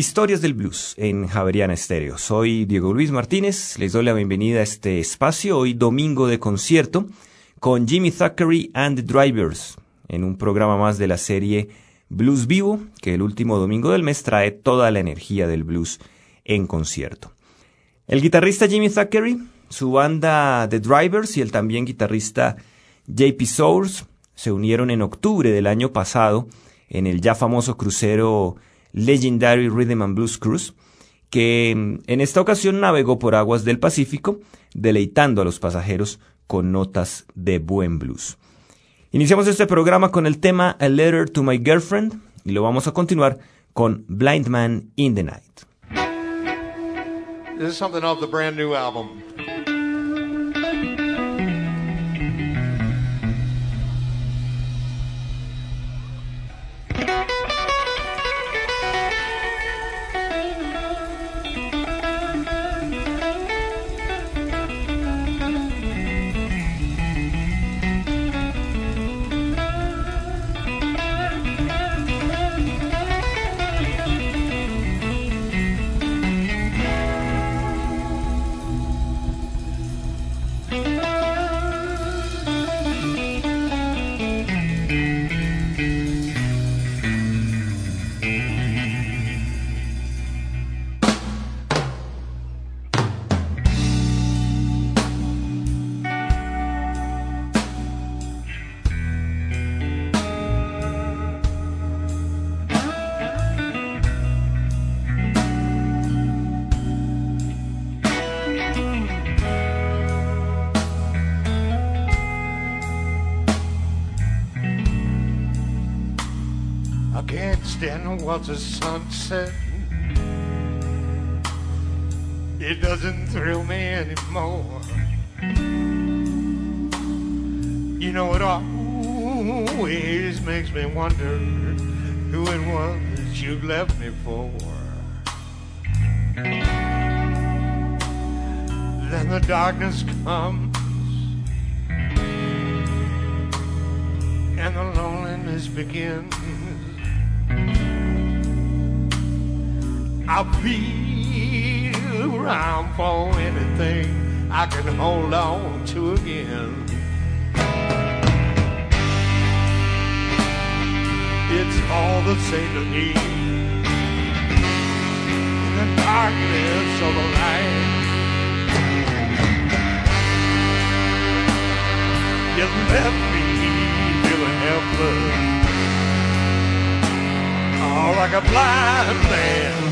Historias del Blues en Javeriana Estéreo. Soy Diego Luis Martínez, les doy la bienvenida a este espacio, hoy domingo de concierto, con Jimmy Thackeray and the Drivers, en un programa más de la serie Blues Vivo, que el último domingo del mes trae toda la energía del blues en concierto. El guitarrista Jimmy Thackeray, su banda The Drivers y el también guitarrista JP Sours se unieron en octubre del año pasado en el ya famoso crucero Legendary Rhythm and Blues Cruise, que mm, en esta ocasión navegó por aguas del Pacífico, deleitando a los pasajeros con notas de buen blues. Iniciamos este programa con el tema A Letter to My Girlfriend y lo vamos a continuar con Blind Man in the Night. This is something off the brand new album. Was a sunset. It doesn't thrill me anymore. You know, it always makes me wonder who it was you left me for. Then the darkness comes and the loneliness begins. I'll be around for anything I can hold on to again. It's all the same to me. In the darkness of the light. You left me feeling helpless. Oh, like a blind man.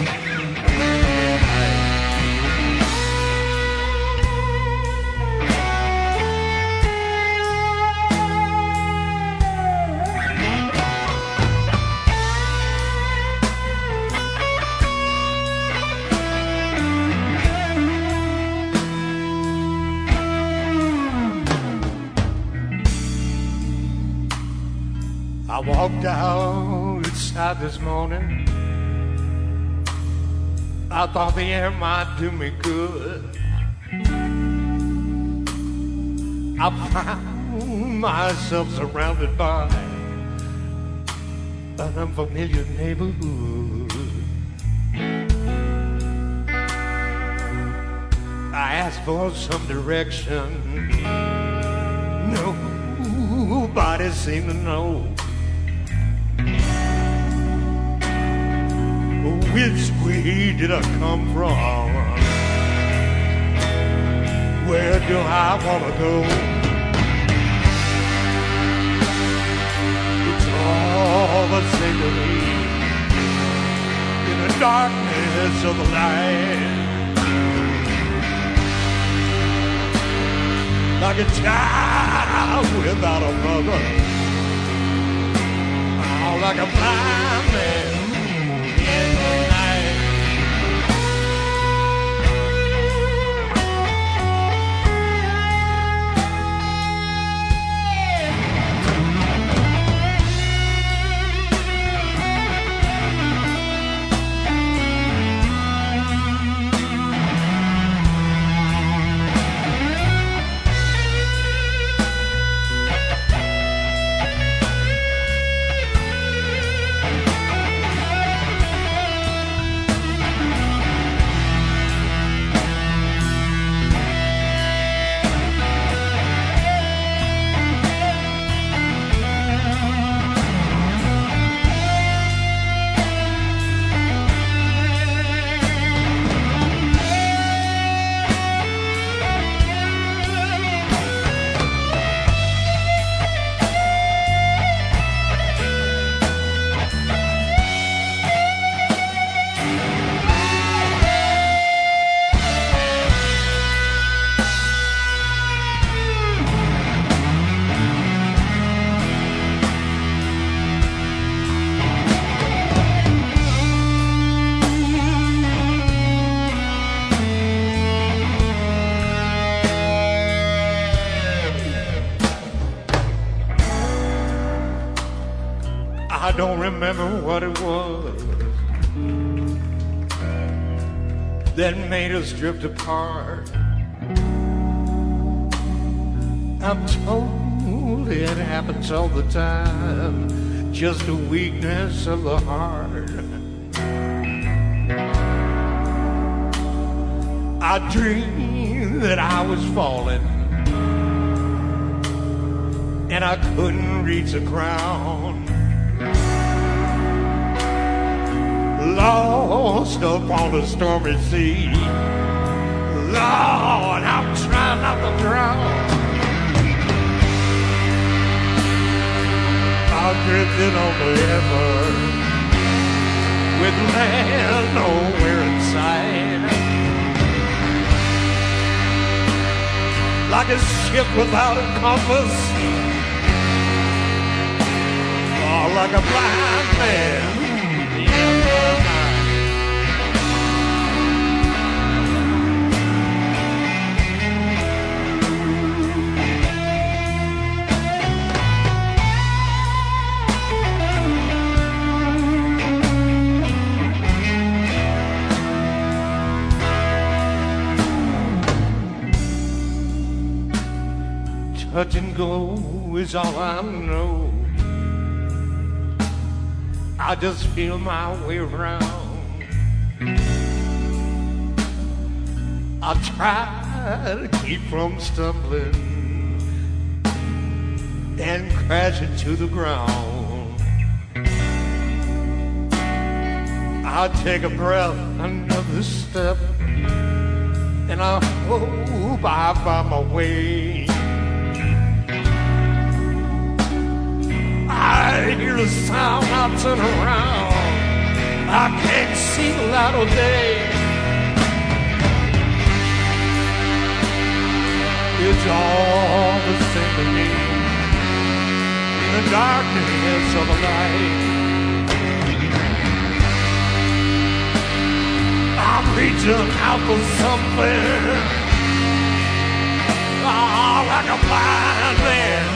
I walked outside this morning. I thought the air might do me good. I found myself surrounded by an unfamiliar neighborhood. I asked for some direction. Nobody seemed to know. which way did I come from? Where do I want to go? It's all the same to me. In the darkness of the night, like a child without a mother, oh, like a blind man. Remember what it was that made us drift apart. I'm told it happens all the time, just a weakness of the heart. I dreamed that I was falling and I couldn't reach the ground. Lost upon the stormy sea. Lord, I'm trying not to drown. I'm drifting on forever with land nowhere in sight. Like a ship without a compass, or like a blind man Touch and go is all I know. I just feel my way around. I try to keep from stumbling and crashing to the ground. I take a breath, another step, and I hope I find my way. I hear a sound, I turn around. I can't see the light of day. It's all the same to me. In the darkness of the night. I'm reaching out for something. Oh, like a blind man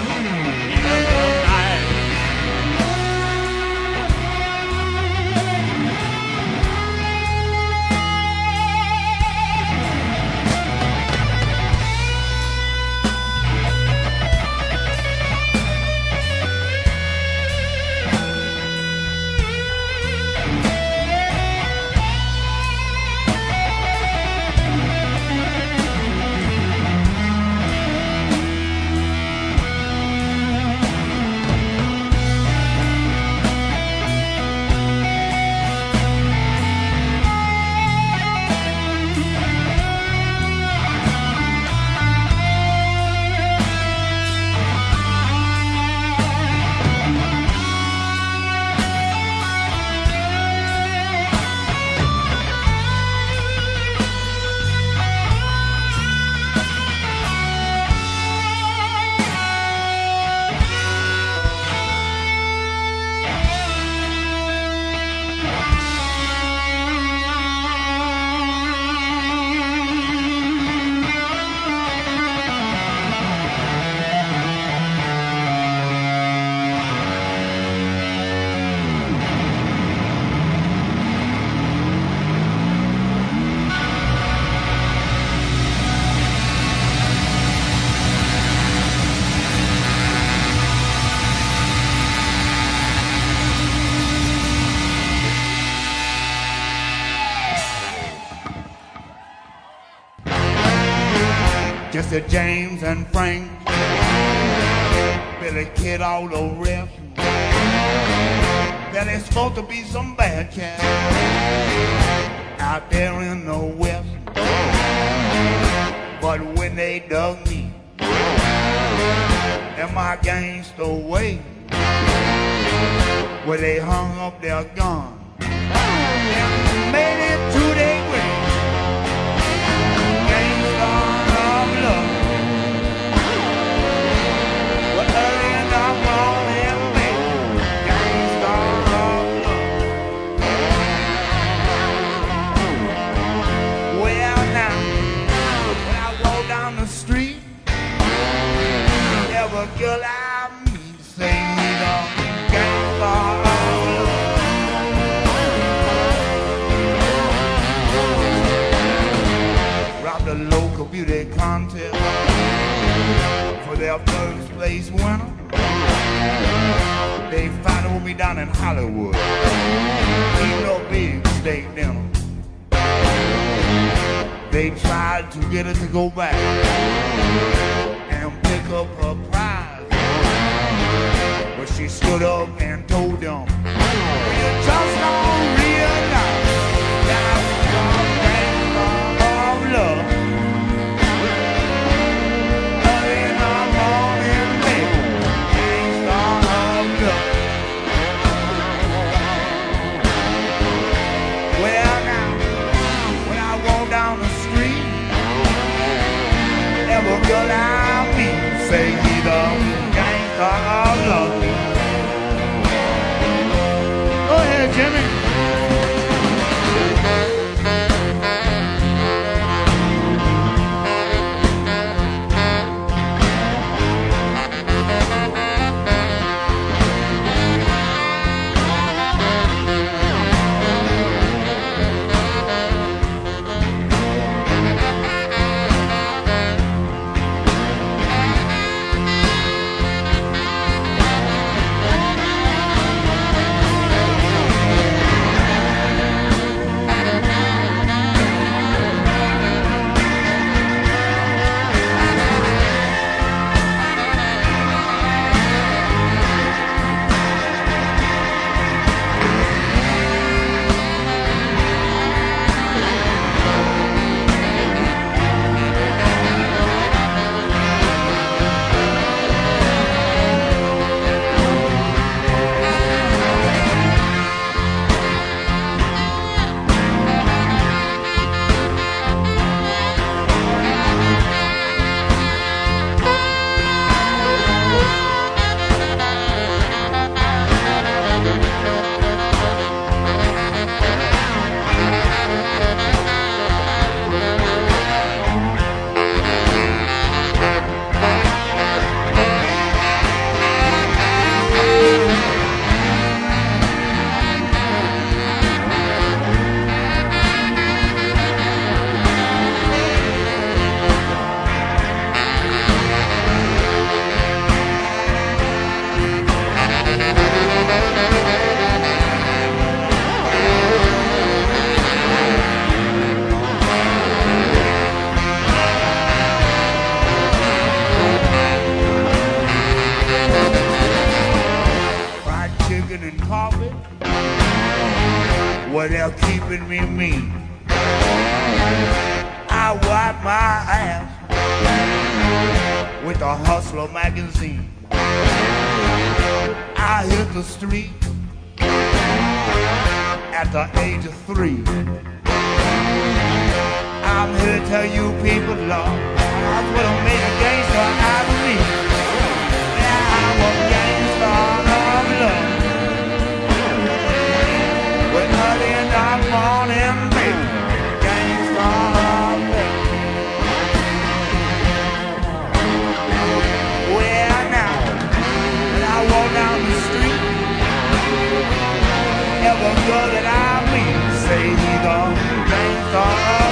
to James and Frank, Billy Kid, all the rest. There's supposed to be some bad cats out there in the West. But when they dug me in my gangster way, where they hung up their gun girl I. Robbed a local beauty contest for their first place winner. They down in Hollywood, big steak dinner. They tried to get her to go back and pick up her prize. But she stood up and told them, You just don't realize that I'm gangster of love. The the every girl I meet say he's a gangster love. I wipe my ass with a Hustler magazine. I hit the street at the age of three. I'm here to tell you people, Lord, that's what a gangster out of me. Yeah, I'm a gangster of love. When early in the morning, baby, every girl that I meet say he's a gangsta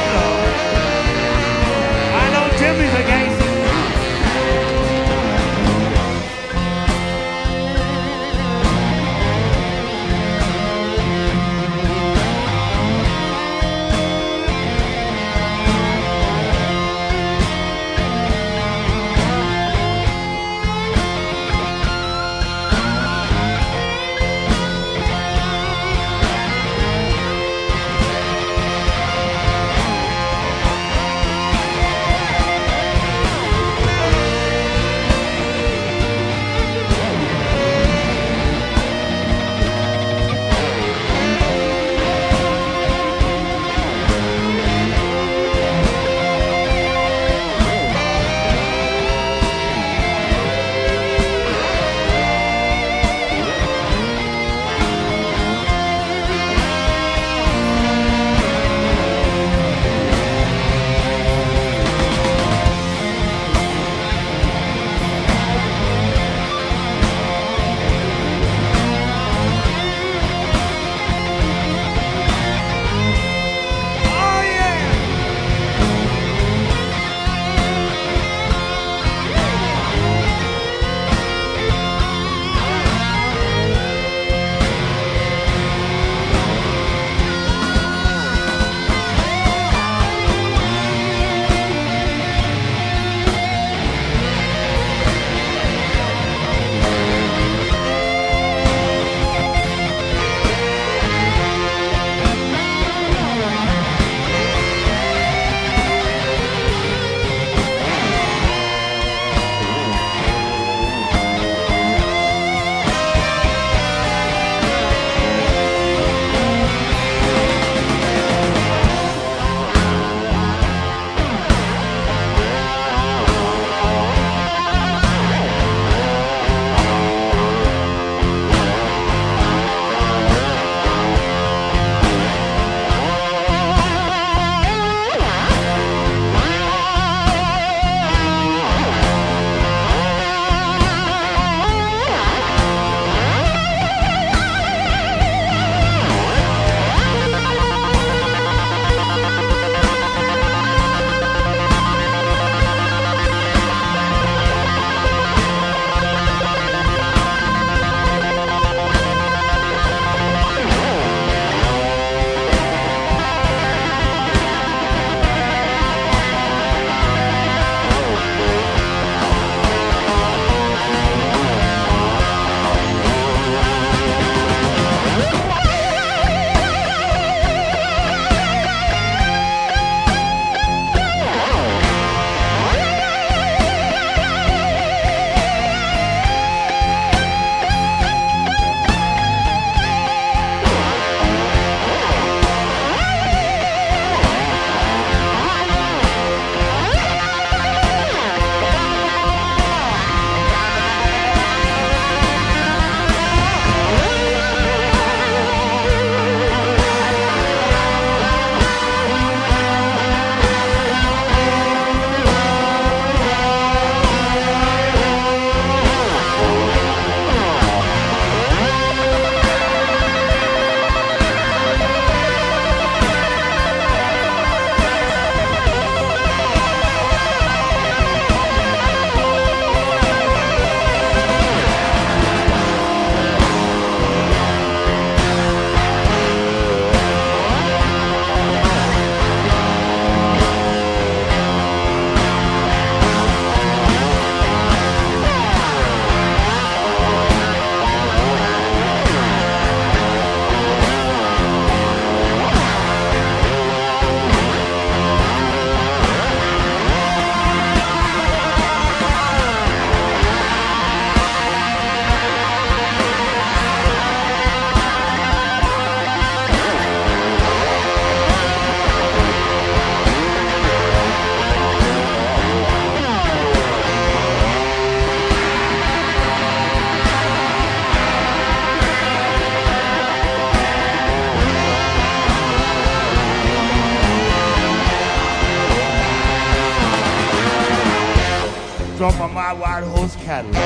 Cadillac.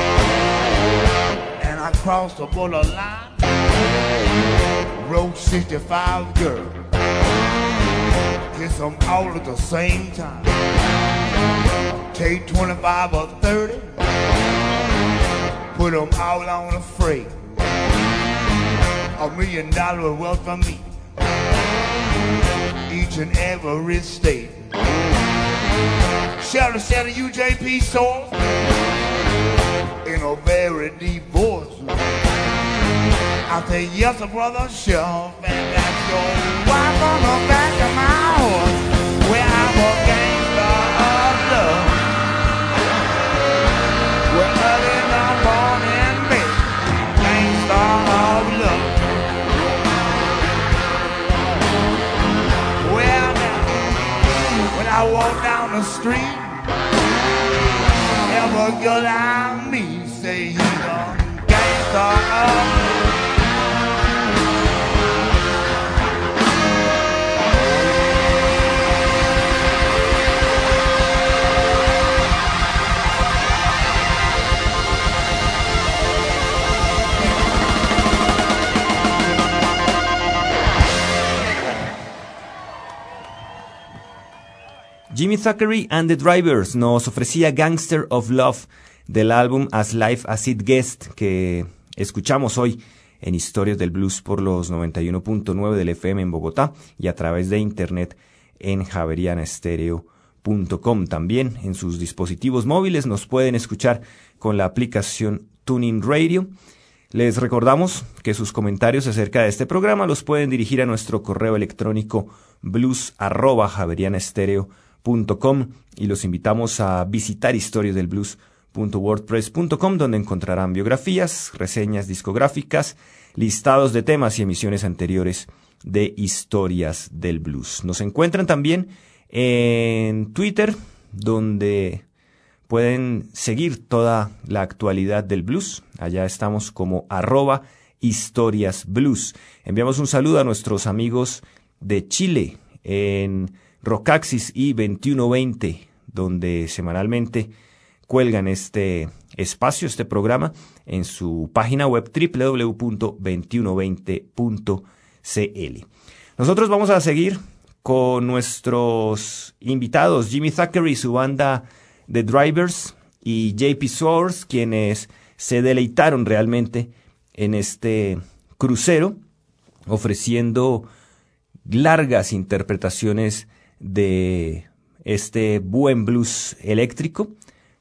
And I crossed the borderline. Road 65 girl. Kiss them all at the same time. Take 25 or 30. Put them all on a freight. A million dollar wealth for me. Each and every state. Shelter, to UJP source. In a very deep voice. I say, yes, brother, sure. And that's your wife on the back of my horse. Where I'm a gangster of love. Where early in the morning, baby. Gangster of love. Well, now, when I walk down the street, every girl I meet Jimmy Thackeray and the Drivers nos ofrecía Gangster of Love del álbum As Life As It Guest que escuchamos hoy en Historias del Blues por los 91.9 del FM en Bogotá y a través de internet en javerianastereo.com. También en sus dispositivos móviles nos pueden escuchar con la aplicación Tuning Radio. Les recordamos que sus comentarios acerca de este programa los pueden dirigir a nuestro correo electrónico blues@javerianastereo.com y los invitamos a visitar historiasdelblues.wordpress.com donde encontrarán biografías, reseñas discográficas, listados de temas y emisiones anteriores de historias del blues. Nos encuentran también en Twitter donde pueden seguir toda la actualidad del blues. Allá estamos como arroba historias blues. Enviamos un saludo a nuestros amigos de Chile en Rocaxis y 2120, donde semanalmente cuelgan este espacio, este programa, en su página web www.2120.cl. Nosotros vamos a seguir con nuestros invitados, Jimmy Thackeray y su banda The Drivers y JP Source, quienes se deleitaron realmente en este crucero, ofreciendo largas interpretaciones de este buen blues eléctrico,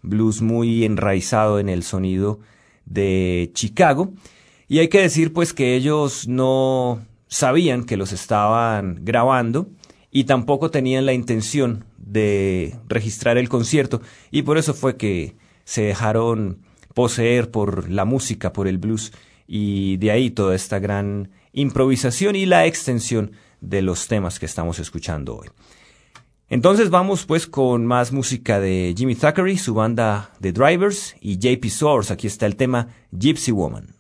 blues muy enraizado en el sonido de Chicago. Y hay que decir pues que ellos no sabían que los estaban grabando y tampoco tenían la intención de registrar el concierto y por eso fue que se dejaron poseer por la música, por el blues y de ahí toda esta gran improvisación y la extensión de los temas que estamos escuchando hoy. Entonces vamos pues con más música de Jimmy Thackeray, su banda The Drivers y JP Source. Aquí está el tema Gypsy Woman.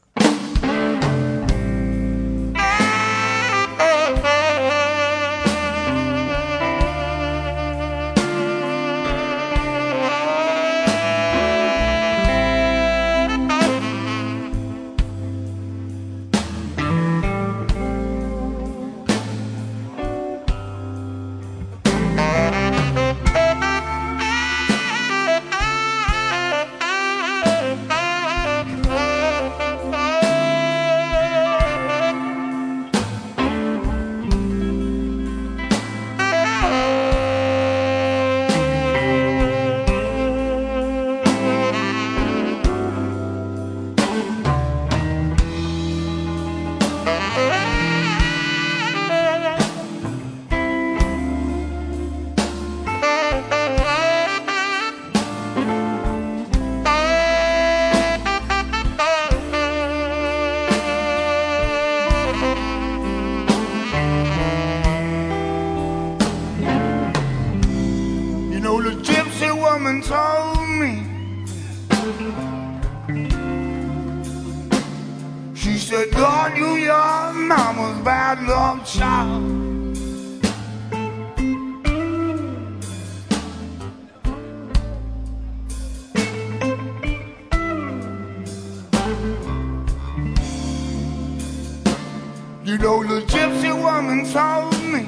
You know the gypsy woman told me.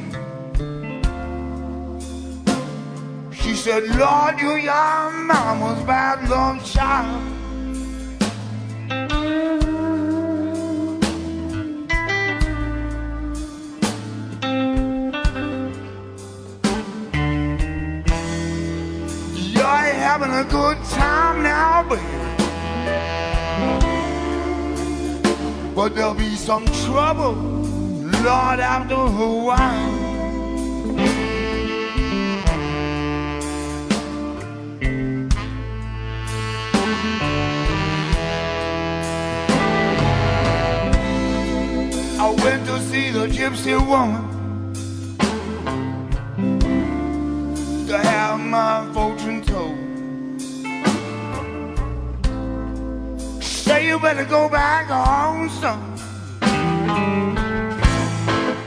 She said, Lord, you your mama's bad love child. You're having a good time now, baby. But there'll be some trouble, Lord, after a while. I went to see the gypsy woman to have my fortune you better go back home, son,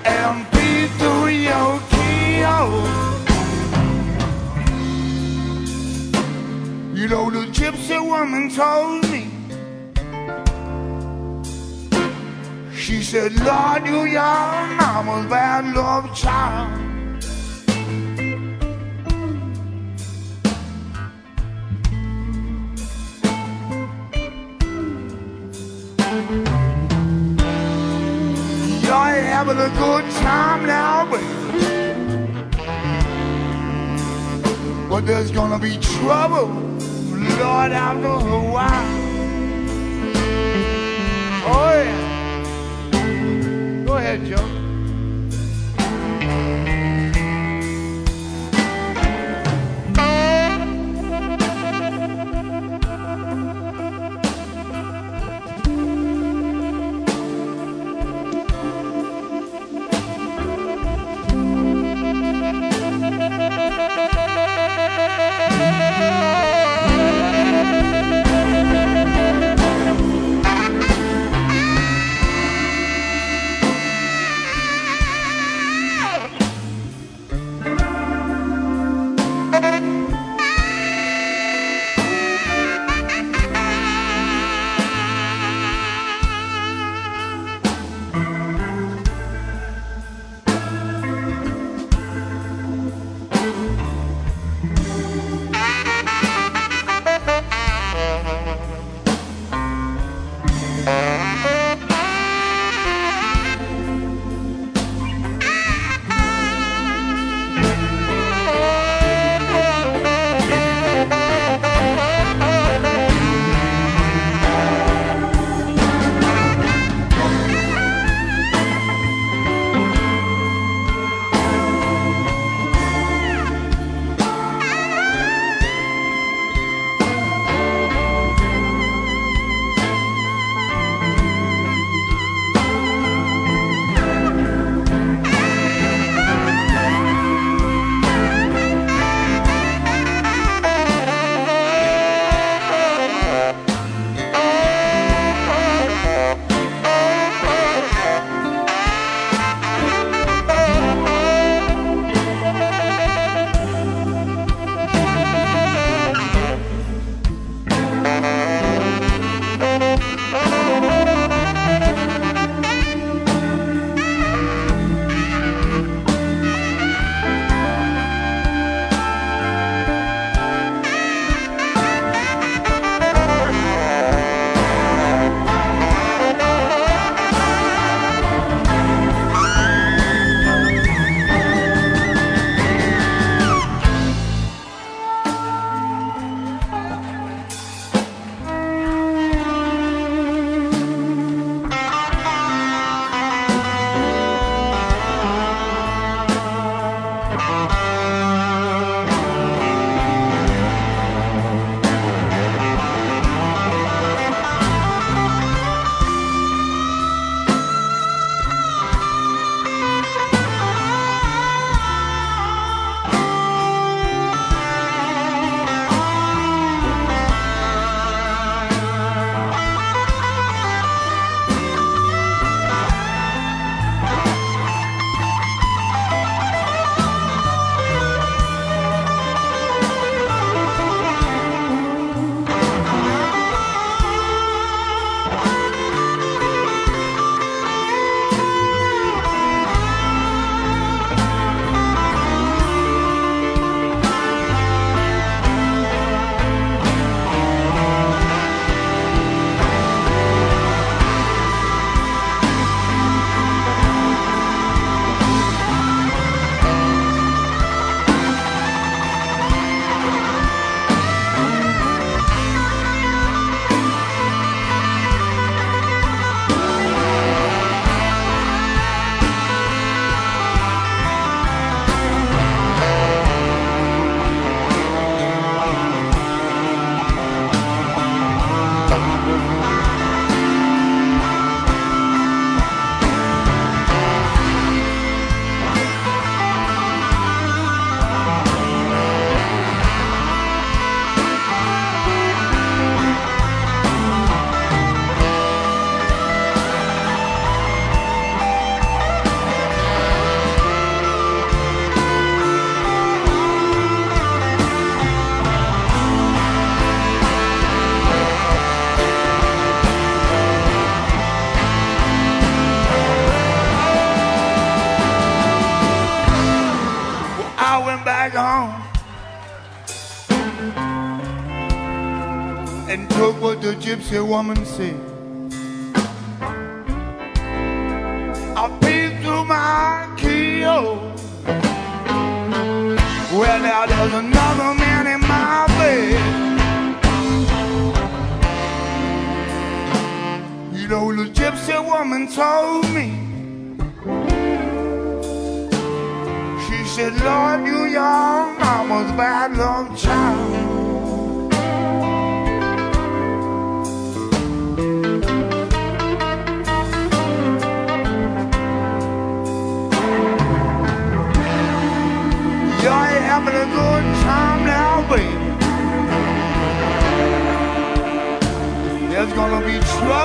and peep through your keyhole. Oh. You know the gypsy woman told me. She said, Lord, you your mama's bad love child. Having a good time now, baby. But there's gonna be trouble, Lord, after a while. Oh, yeah. Go ahead, Joe. Gypsy woman said.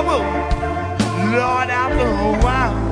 Trouble, Lord, after a while.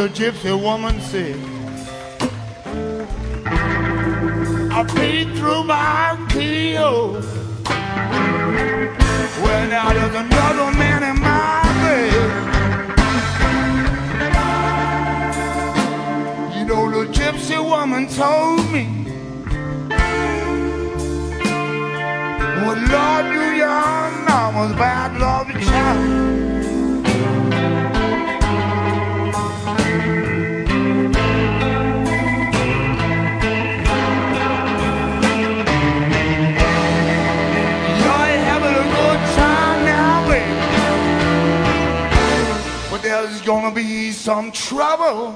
The gypsy woman said. I peeked through my keyhole. Well, now there's another man in my bed. You know, the gypsy woman told me. Well, Lord, you young, I was bad, love gonna be some trouble.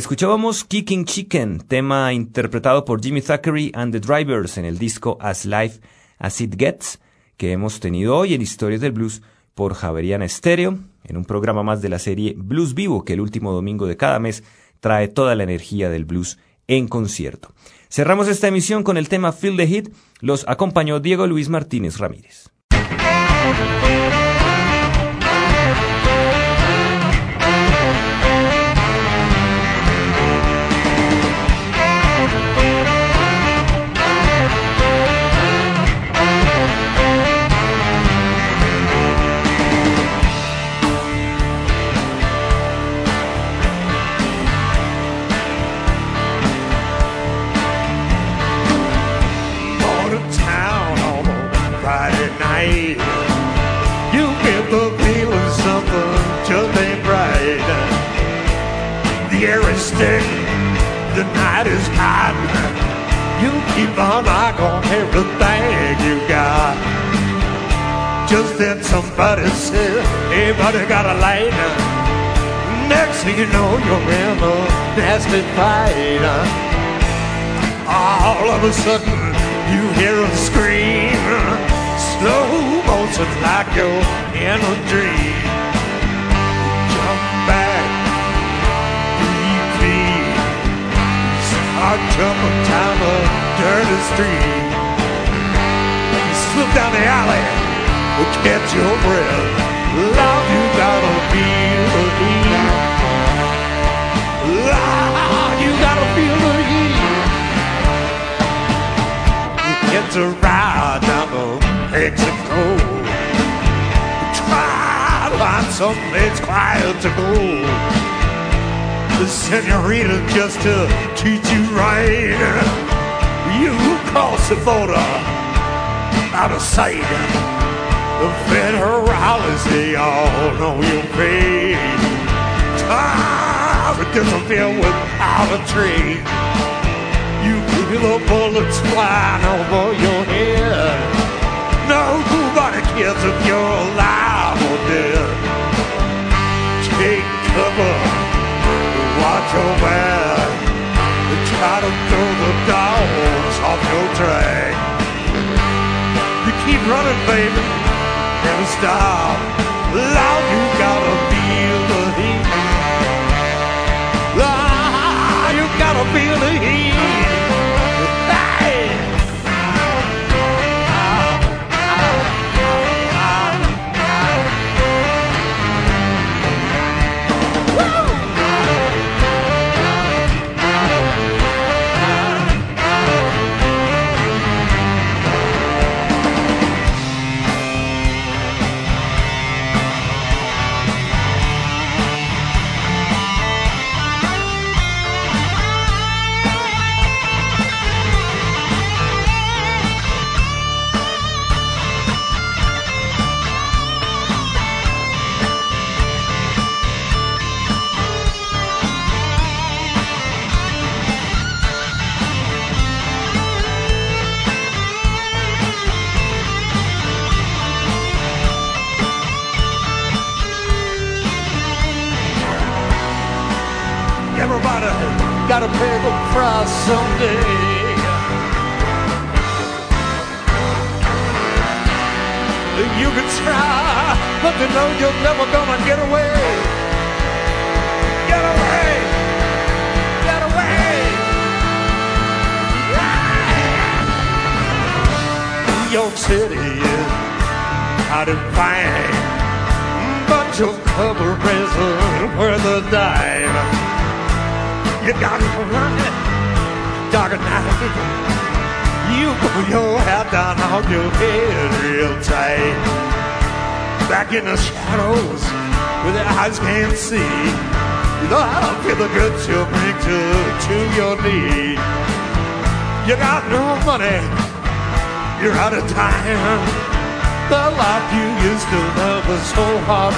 Escuchábamos Kicking Chicken, tema interpretado por Jimmy Thackeray and the Drivers en el disco As Life As It Gets, que hemos tenido hoy en Historias del Blues por Javeriana Stereo, en un programa más de la serie Blues Vivo, que el último domingo de cada mes trae toda la energía del blues en concierto. Cerramos esta emisión con el tema Feel the Hit, los acompañó Diego Luis Martínez Ramírez. Keep on knock on everything you got. Just then somebody said, everybody got a light. Next thing you know, you're in a nasty fight. All of a sudden, you hear a scream. Slow motion like you're in a dream. Street. You slip down the alley, will catch your breath. Love, you gotta feel the heat. Love, you gotta feel the heat. You get to ride down to Mexico. Try to find some place quiet to go the senorita just to treat you right. You cross the border out of sight. The federales, they all know your fate. Time to disappear without a trace. You feel the bullets flying over your head. Nobody cares if you're alive or dead. Take cover watch your back. Try to throw the dogs off your track. You keep running, baby, never stop. Loud, you gotta feel the heat. Ah, you gotta feel the heat.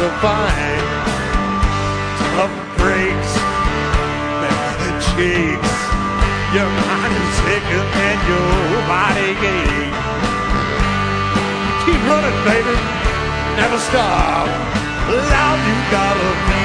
To find. Tough breaks cheeks. Your mind is sicker and your body aches. Keep running, baby, never stop. Loud, you gotta feel